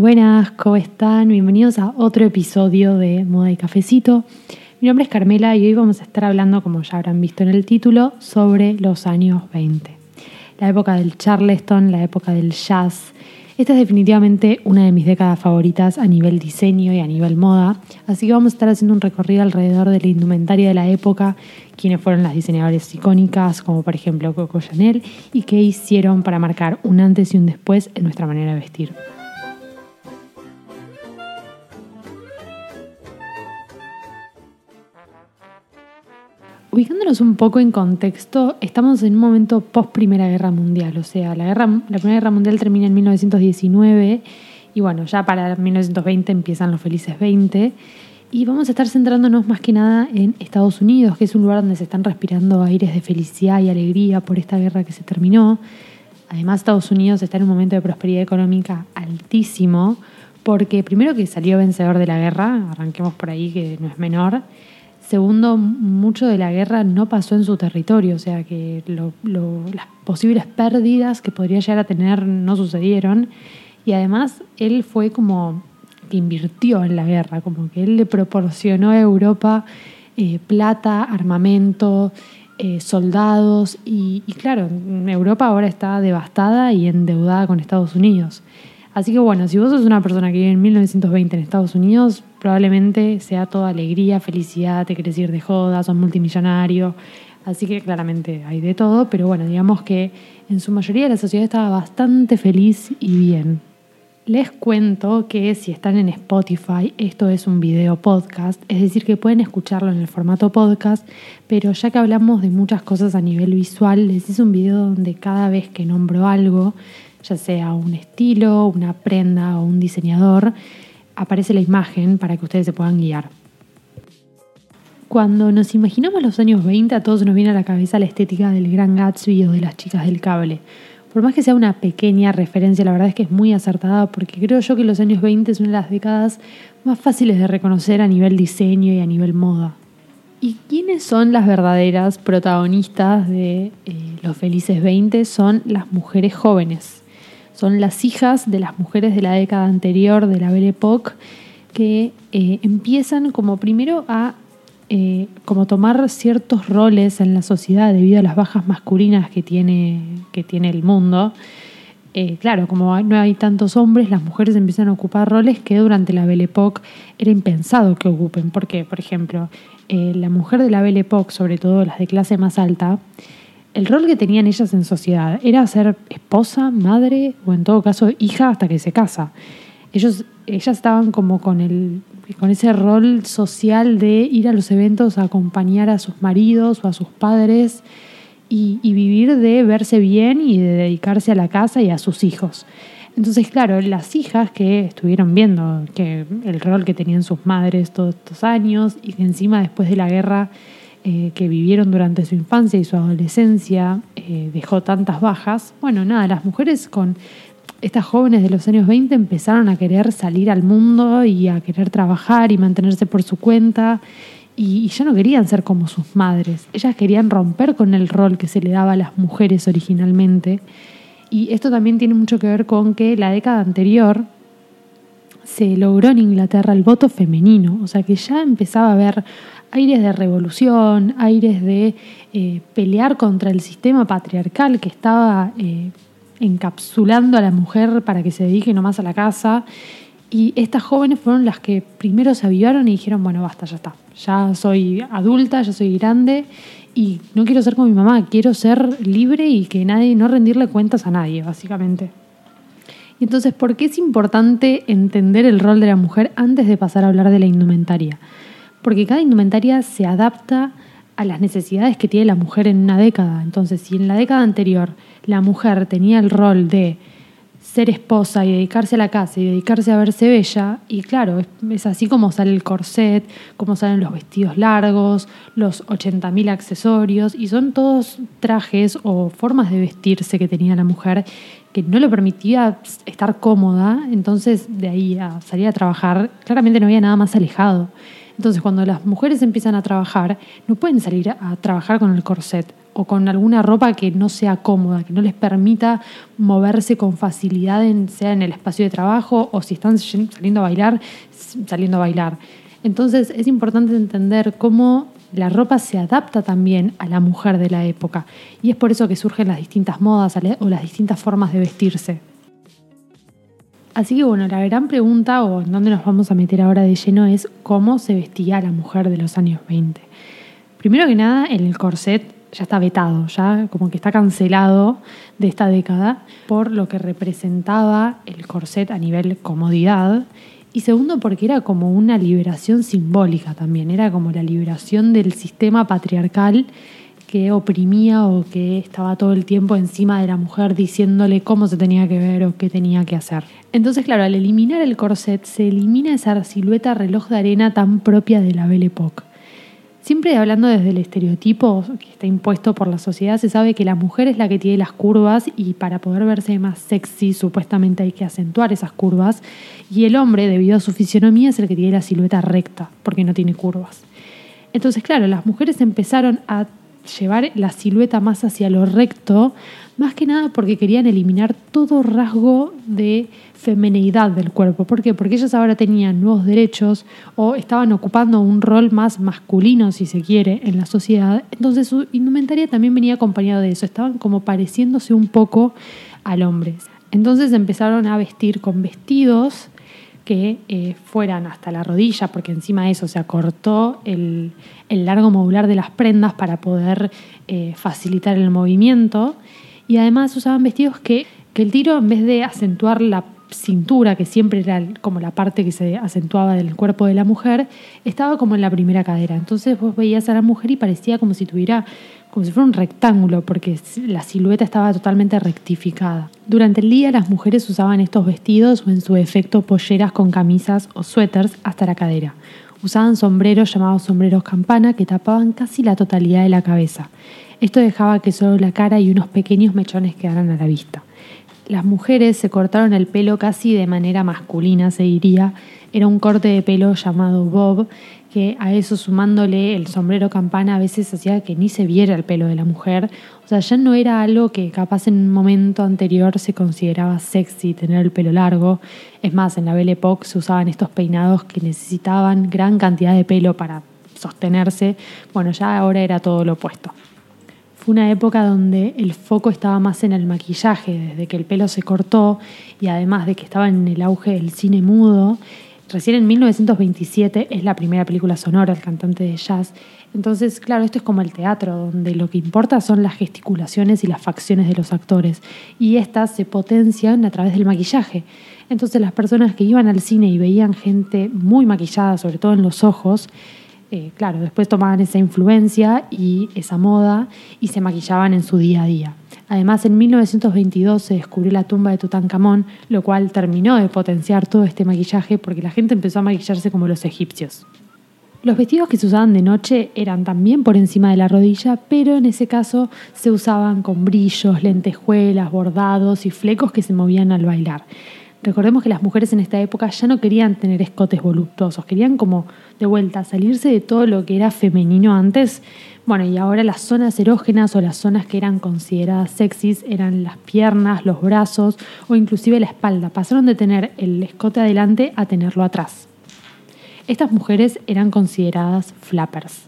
Buenas, ¿cómo están? Bienvenidos a otro episodio de Moda y Cafecito. Mi nombre es Carmela y hoy vamos a estar hablando, como ya habrán visto en el título, sobre los años 20. La época del Charleston, la época del jazz, esta es definitivamente una de mis décadas favoritas a nivel diseño y a nivel moda, así que vamos a estar haciendo un recorrido alrededor de la indumentaria de la época, quienes fueron las diseñadoras icónicas, como por ejemplo Coco Chanel, y qué hicieron para marcar un antes y un después en nuestra manera de vestir. Ubicándonos un poco en contexto, estamos en un momento post Primera Guerra Mundial, o sea, la, guerra, la Primera Guerra Mundial termina en 1919 y bueno, ya para 1920 empiezan los felices 20 y vamos a estar centrándonos más que nada en Estados Unidos, que es un lugar donde se están respirando aires de felicidad y alegría por esta guerra que se terminó. Además, Estados Unidos está en un momento de prosperidad económica altísimo, porque primero que salió vencedor de la guerra, arranquemos por ahí que no es menor, Segundo, mucho de la guerra no pasó en su territorio, o sea que las posibles pérdidas que podría llegar a tener no sucedieron. Y además él fue como que invirtió en la guerra, como que él le proporcionó a Europa eh, plata, armamento, eh, soldados. Y, y claro, Europa ahora está devastada y endeudada con Estados Unidos. Así que bueno, si vos sos una persona que vive en 1920 en Estados Unidos, probablemente sea toda alegría, felicidad, te querés ir de joda, sos multimillonario. Así que claramente hay de todo, pero bueno, digamos que en su mayoría la sociedad estaba bastante feliz y bien. Les cuento que si están en Spotify, esto es un video podcast, es decir, que pueden escucharlo en el formato podcast, pero ya que hablamos de muchas cosas a nivel visual, les hice un video donde cada vez que nombro algo, ya sea un estilo, una prenda o un diseñador, aparece la imagen para que ustedes se puedan guiar. Cuando nos imaginamos los años 20, a todos nos viene a la cabeza la estética del Gran Gatsby o de las chicas del cable. Por más que sea una pequeña referencia, la verdad es que es muy acertada porque creo yo que los años 20 son las décadas más fáciles de reconocer a nivel diseño y a nivel moda. ¿Y quiénes son las verdaderas protagonistas de eh, los felices 20? Son las mujeres jóvenes son las hijas de las mujeres de la década anterior de la Belle Époque que eh, empiezan como primero a eh, como tomar ciertos roles en la sociedad debido a las bajas masculinas que tiene, que tiene el mundo. Eh, claro, como no hay tantos hombres, las mujeres empiezan a ocupar roles que durante la Belle Époque era impensado que ocupen. ¿Por qué? Por ejemplo, la mujer de la Belle Époque, sobre todo las de clase más alta, el rol que tenían ellas en sociedad era ser esposa, madre o en todo caso hija hasta que se casa. Ellos, ellas estaban como con, el, con ese rol social de ir a los eventos a acompañar a sus maridos o a sus padres y, vivir de verse bien y de dedicarse a la casa y a sus hijos. Entonces, claro, las hijas que estuvieron viendo que el rol que tenían sus madres todos estos años y que encima después de la guerra eh, que vivieron durante su infancia y su adolescencia eh, dejó tantas bajas. Bueno, nada, las mujeres con estas jóvenes de los años 20 empezaron a querer salir al mundo y a querer trabajar y mantenerse por su cuenta y, ya no querían ser como sus madres. Ellas querían romper con el rol que se le daba a las mujeres originalmente. Y esto también tiene mucho que ver con que la década anterior se logró en Inglaterra el voto femenino, o sea que ya empezaba a haber aires de revolución, aires de eh, pelear contra el sistema patriarcal que estaba eh, encapsulando a la mujer para que se dedique nomás a la casa. Y estas jóvenes fueron las que primero se avivaron y dijeron, bueno, basta, ya está. Ya soy adulta, ya soy grande y no quiero ser como mi mamá, quiero ser libre y que nadie, no rendirle cuentas a nadie, básicamente. Y entonces, ¿por qué es importante entender el rol de la mujer antes de pasar a hablar de la indumentaria? porque cada indumentaria se adapta a las necesidades que tiene la mujer en una década. Entonces, si en la década anterior la mujer tenía el rol de ser esposa y dedicarse a la casa y dedicarse a verse bella, y claro, es, así como sale el corset, como salen los vestidos largos, los 80.000 accesorios, y son todos trajes o formas de vestirse que tenía la mujer que no le permitía estar cómoda, entonces de ahí a salir a trabajar, claramente no había nada más alejado. Entonces, cuando las mujeres empiezan a trabajar, no pueden salir a trabajar con el corset o con alguna ropa que no sea cómoda, que no les permita moverse con facilidad, sea en el espacio de trabajo o si están saliendo a bailar, saliendo a bailar. Entonces, es importante entender cómo la ropa se adapta también a la mujer de la época y es por eso que surgen las distintas modas o las distintas formas de vestirse. Así que bueno, la gran pregunta o en dónde nos vamos a meter ahora de lleno es cómo se vestía la mujer de los años 20. Primero que nada, el corset ya está vetado, ya como que está cancelado de esta década por lo que representaba el corset a nivel comodidad y segundo, porque era como una liberación simbólica también, era como la liberación del sistema patriarcal que oprimía o que estaba todo el tiempo encima de la mujer diciéndole cómo se tenía que ver o qué tenía que hacer. Entonces, claro, al eliminar el corset se elimina esa silueta reloj de arena tan propia de la Belle Époque. Siempre hablando desde el estereotipo que está impuesto por la sociedad, se sabe que la mujer es la que tiene las curvas y para poder verse más sexy supuestamente hay que acentuar esas curvas y el hombre, debido a su fisionomía, es el que tiene la silueta recta porque no tiene curvas. Entonces, claro, las mujeres empezaron a llevar la silueta más hacia lo recto, más que nada porque querían eliminar todo rasgo de femineidad del cuerpo. ¿Por qué? Porque ellas ahora tenían nuevos derechos o estaban ocupando un rol más masculino, si se quiere, en la sociedad. Entonces su indumentaria también venía acompañado de eso, estaban como pareciéndose un poco al hombre. Entonces empezaron a vestir con vestidos que eh, fueran hasta la rodilla, porque encima de eso se acortó el, largo modular de las prendas para poder eh, facilitar el movimiento. Y además usaban vestidos que, que el tiro, en vez de acentuar la cintura, que siempre era como la parte que se acentuaba del cuerpo de la mujer, estaba como en la primera cadera. Entonces vos veías a la mujer y parecía como si tuviera como si fuera un rectángulo, porque la silueta estaba totalmente rectificada. Durante el día las mujeres usaban estos vestidos o en su efecto polleras con camisas o suéteres hasta la cadera. Usaban sombreros llamados sombreros campana que tapaban casi la totalidad de la cabeza. Esto dejaba que solo la cara y unos pequeños mechones quedaran a la vista. Las mujeres se cortaron el pelo casi de manera masculina, se diría. Era un corte de pelo llamado bob que a eso sumándole el sombrero campana a veces hacía que ni se viera el pelo de la mujer. O sea, ya no era algo que capaz en un momento anterior se consideraba sexy tener el pelo largo. Es más, en la Belle Époque se usaban estos peinados que necesitaban gran cantidad de pelo para sostenerse. Bueno, ya ahora era todo lo opuesto. Fue una época donde el foco estaba más en el maquillaje, desde que el pelo se cortó y además de que estaba en el auge del cine mudo Recién en 1927 es la primera película sonora, el cantante de jazz. Entonces, claro, esto es como el teatro, donde lo que importa son las gesticulaciones y las facciones de los actores. Y estas se potencian a través del maquillaje. Entonces, las personas que iban al cine y veían gente muy maquillada, sobre todo en los ojos, eh, claro, después tomaban esa influencia y esa moda y se maquillaban en su día a día. Además, en 1922 se descubrió la tumba de Tutankamón, lo cual terminó de potenciar todo este maquillaje porque la gente empezó a maquillarse como los egipcios. Los vestidos que se usaban de noche eran también por encima de la rodilla, pero en ese caso se usaban con brillos, lentejuelas, bordados y flecos que se movían al bailar. Recordemos que las mujeres en esta época ya no querían tener escotes voluptuosos, querían como de vuelta salirse de todo lo que era femenino antes. Bueno, y ahora las zonas erógenas o las zonas que eran consideradas sexys eran las piernas, los brazos o inclusive la espalda. Pasaron de tener el escote adelante a tenerlo atrás. Estas mujeres eran consideradas flappers.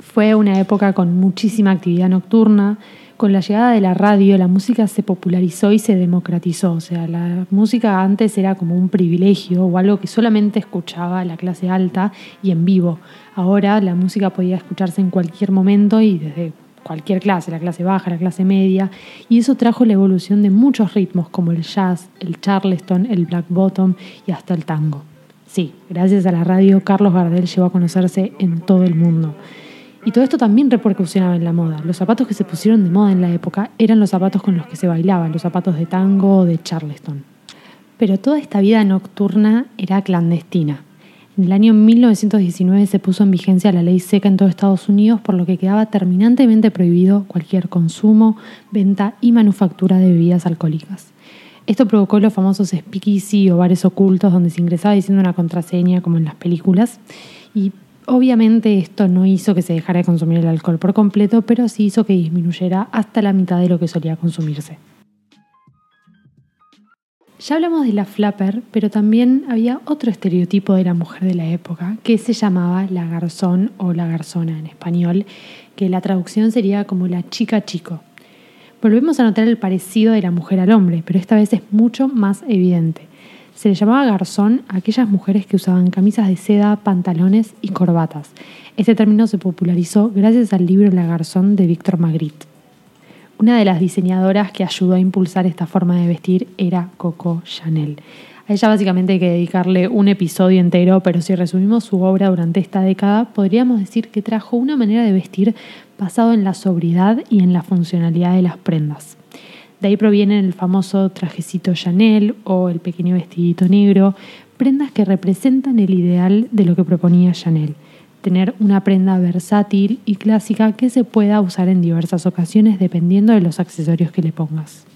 Fue una época con muchísima actividad nocturna, con la llegada de la radio la música se popularizó y se democratizó. O sea, la música antes era como un privilegio o algo que solamente escuchaba la clase alta y en vivo. Ahora la música podía escucharse en cualquier momento y desde cualquier clase, la clase baja, la clase media, y eso trajo la evolución de muchos ritmos como el jazz, el charleston, el black bottom y hasta el tango. Sí, gracias a la radio Carlos Gardel llegó a conocerse en todo el mundo. Y todo esto también repercusionaba en la moda. Los zapatos que se pusieron de moda en la época eran los zapatos con los que se bailaba, los zapatos de tango o de charleston. Pero toda esta vida nocturna era clandestina. En el año 1919 se puso en vigencia la ley seca en todo Estados Unidos, por lo que quedaba terminantemente prohibido cualquier consumo, venta y manufactura de bebidas alcohólicas. Esto provocó los famosos speakeasy o bares ocultos donde se ingresaba diciendo una contraseña como en las películas obviamente esto no hizo que se dejara de consumir el alcohol por completo, pero sí hizo que disminuyera hasta la mitad de lo que solía consumirse. Ya hablamos de la flapper, pero también había otro estereotipo de la mujer de la época que se llamaba la garzón o la garzona en español, que la traducción sería como la chica chico. Volvemos a notar el parecido de la mujer al hombre, pero esta vez es mucho más evidente. Se le llamaba garzón a aquellas mujeres que usaban camisas de seda, pantalones y corbatas. Este término se popularizó gracias al libro La Garzón de Víctor Magritte. Una de las diseñadoras que ayudó a impulsar esta forma de vestir era Coco Chanel. A ella básicamente hay que dedicarle un episodio entero, pero si resumimos su obra durante esta década, podríamos decir que trajo una manera de vestir basado en la sobriedad y en la funcionalidad de las prendas. De ahí provienen el famoso trajecito Chanel o el pequeño vestidito negro, prendas que representan el ideal de lo que proponía Chanel tener una prenda versátil y clásica que se pueda usar en diversas ocasiones dependiendo de los accesorios que le pongas.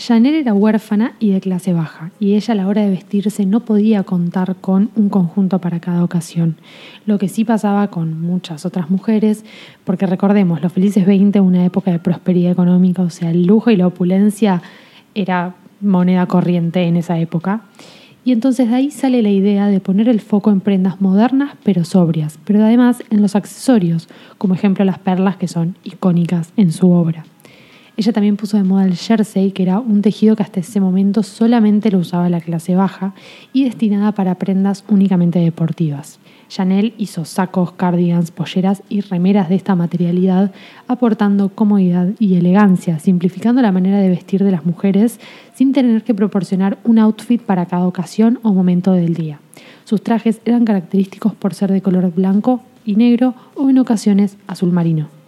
Chanel era huérfana y de clase baja, y ella a la hora de vestirse no podía contar con un conjunto para cada ocasión, lo que sí pasaba con muchas otras mujeres, porque recordemos, los felices 20, una época de prosperidad económica, o sea, el lujo y la opulencia era moneda corriente en esa época. Y entonces de ahí sale la idea de poner el foco en prendas modernas pero sobrias, pero además en los accesorios, como ejemplo las perlas que son icónicas en su obra. Ella también puso de moda el jersey, que era un tejido que hasta ese momento solamente lo usaba la clase baja y destinada para prendas únicamente deportivas. Chanel hizo sacos, cardigans, polleras y remeras de esta materialidad, aportando comodidad y elegancia, simplificando la manera de vestir de las mujeres sin tener que proporcionar un outfit para cada ocasión o momento del día. Sus trajes eran característicos por ser de color blanco y negro o en ocasiones azul marino.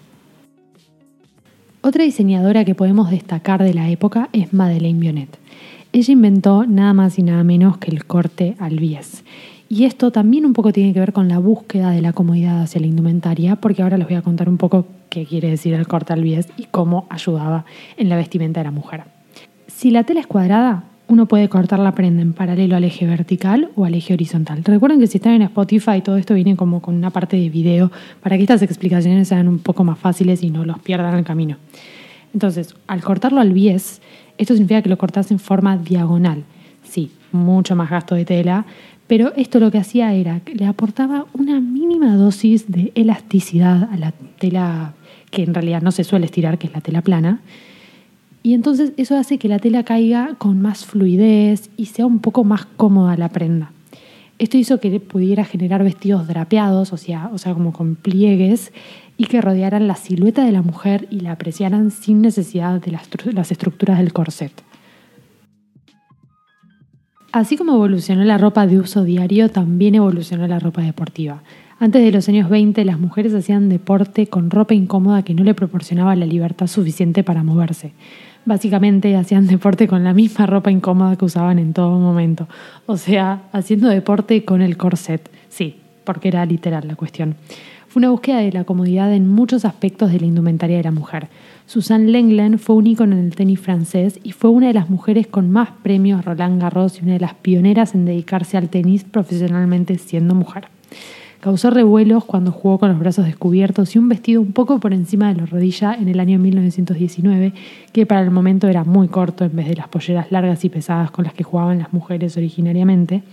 Otra diseñadora que podemos destacar de la época es Madeleine Bionet. Ella inventó nada más y nada menos que el corte al bies y esto también un poco tiene que ver con la búsqueda de la comodidad hacia la indumentaria, porque ahora les voy a contar un poco qué quiere decir el corte al bies y cómo ayudaba en la vestimenta de la mujer. Si la tela es cuadrada, uno puede cortar la prenda en paralelo al eje vertical o al eje horizontal. Recuerden que si están en Spotify todo esto viene como con una parte de video para que estas explicaciones sean un poco más fáciles y no los pierdan el camino. Entonces, al cortarlo al bies, esto significa que lo cortas en forma diagonal. Sí, mucho más gasto de tela, pero esto lo que hacía era que le aportaba una mínima dosis de elasticidad a la tela que en realidad no se suele estirar, que es la tela plana. Y entonces eso hace que la tela caiga con más fluidez y sea un poco más cómoda la prenda. Esto hizo que pudiera generar vestidos drapeados, o sea, como con pliegues, y que rodearan la silueta de la mujer y la apreciaran sin necesidad de las, las estructuras del corset. Así como evolucionó la ropa de uso diario, también evolucionó la ropa deportiva. Antes de los años 20, las mujeres hacían deporte con ropa incómoda que no le proporcionaba la libertad suficiente para moverse. Básicamente hacían deporte con la misma ropa incómoda que usaban en todo momento. O sea, haciendo deporte con el corset. Sí, porque era literal la cuestión. Fue una búsqueda de la comodidad en muchos aspectos de la indumentaria de la mujer. Suzanne Lenglen fue un ícono en el tenis francés y fue una de las mujeres con más premios Roland Garros y una de las pioneras en dedicarse al tenis profesionalmente siendo mujer. Causó revuelos cuando jugó con los brazos descubiertos y un vestido un poco por encima de la rodilla en el año 1919, que para el momento era muy corto en vez de las polleras largas y pesadas con las que jugaban las mujeres originariamente.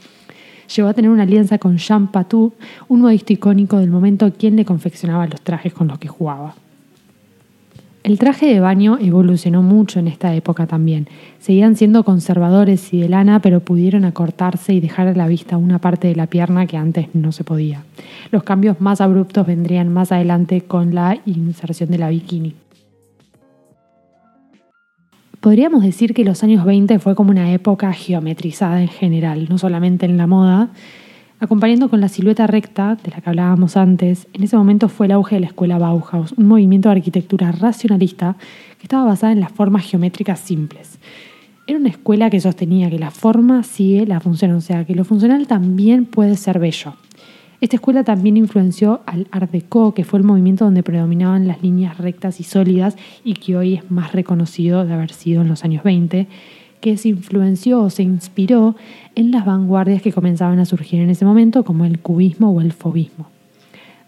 Llegó a tener una alianza con Jean Patou, un modista icónico del momento quien le confeccionaba los trajes con los que jugaba. El traje de baño evolucionó mucho en esta época también. Seguían siendo conservadores y de lana, pero pudieron acortarse y dejar a la vista una parte de la pierna que antes no se podía. Los cambios más abruptos vendrían más adelante con la inserción de la bikini. Podríamos decir que los años 20 fue como una época geometrizada en general, no solamente en la moda, Acompañando con la silueta recta, de la que hablábamos antes, en ese momento fue el auge de la escuela Bauhaus, un movimiento de arquitectura racionalista que estaba basada en las formas geométricas simples. Era una escuela que sostenía que la forma sigue la función, o sea, que lo funcional también puede ser bello. Esta escuela también influenció al Art Deco, que fue el movimiento donde predominaban las líneas rectas y sólidas y que hoy es más reconocido de haber sido en los años 20, que se influenció o se inspiró en las vanguardias que comenzaban a surgir en ese momento, como el cubismo o el fobismo.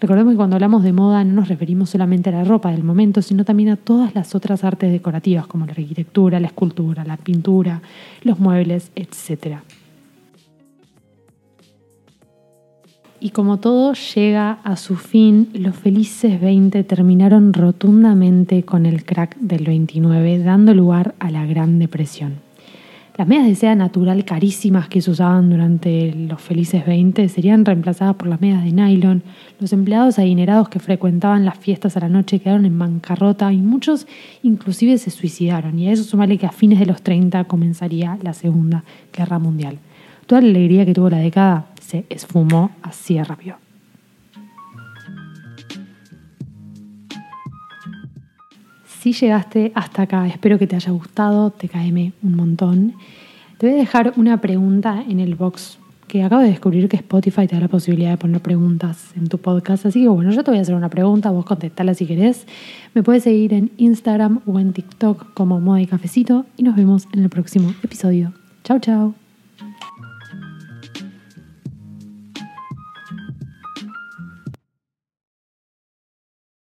Recordemos que cuando hablamos de moda no nos referimos solamente a la ropa del momento, sino también a todas las otras artes decorativas, como la arquitectura, la escultura, la pintura, los muebles, etc. Y como todo llega a su fin, los felices 20 terminaron rotundamente con el crack del 29, dando lugar a la Gran Depresión. Las medias de seda natural carísimas que se usaban durante los felices 20 serían reemplazadas por las medias de nylon. Los empleados adinerados que frecuentaban las fiestas a la noche quedaron en bancarrota y muchos inclusive se suicidaron. Y a eso sumarle que a fines de los 30 comenzaría la Segunda Guerra Mundial. Toda la alegría que tuvo la década se esfumó así de rápido. Si llegaste hasta acá, espero que te haya gustado, te caeme un montón. Te voy a dejar una pregunta en el box que acabo de descubrir que Spotify te da la posibilidad de poner preguntas en tu podcast. Así que bueno, yo te voy a hacer una pregunta, vos contestala si querés. Me puedes seguir en Instagram o en TikTok como Moda y Cafecito y nos vemos en el próximo episodio. Chao, chao.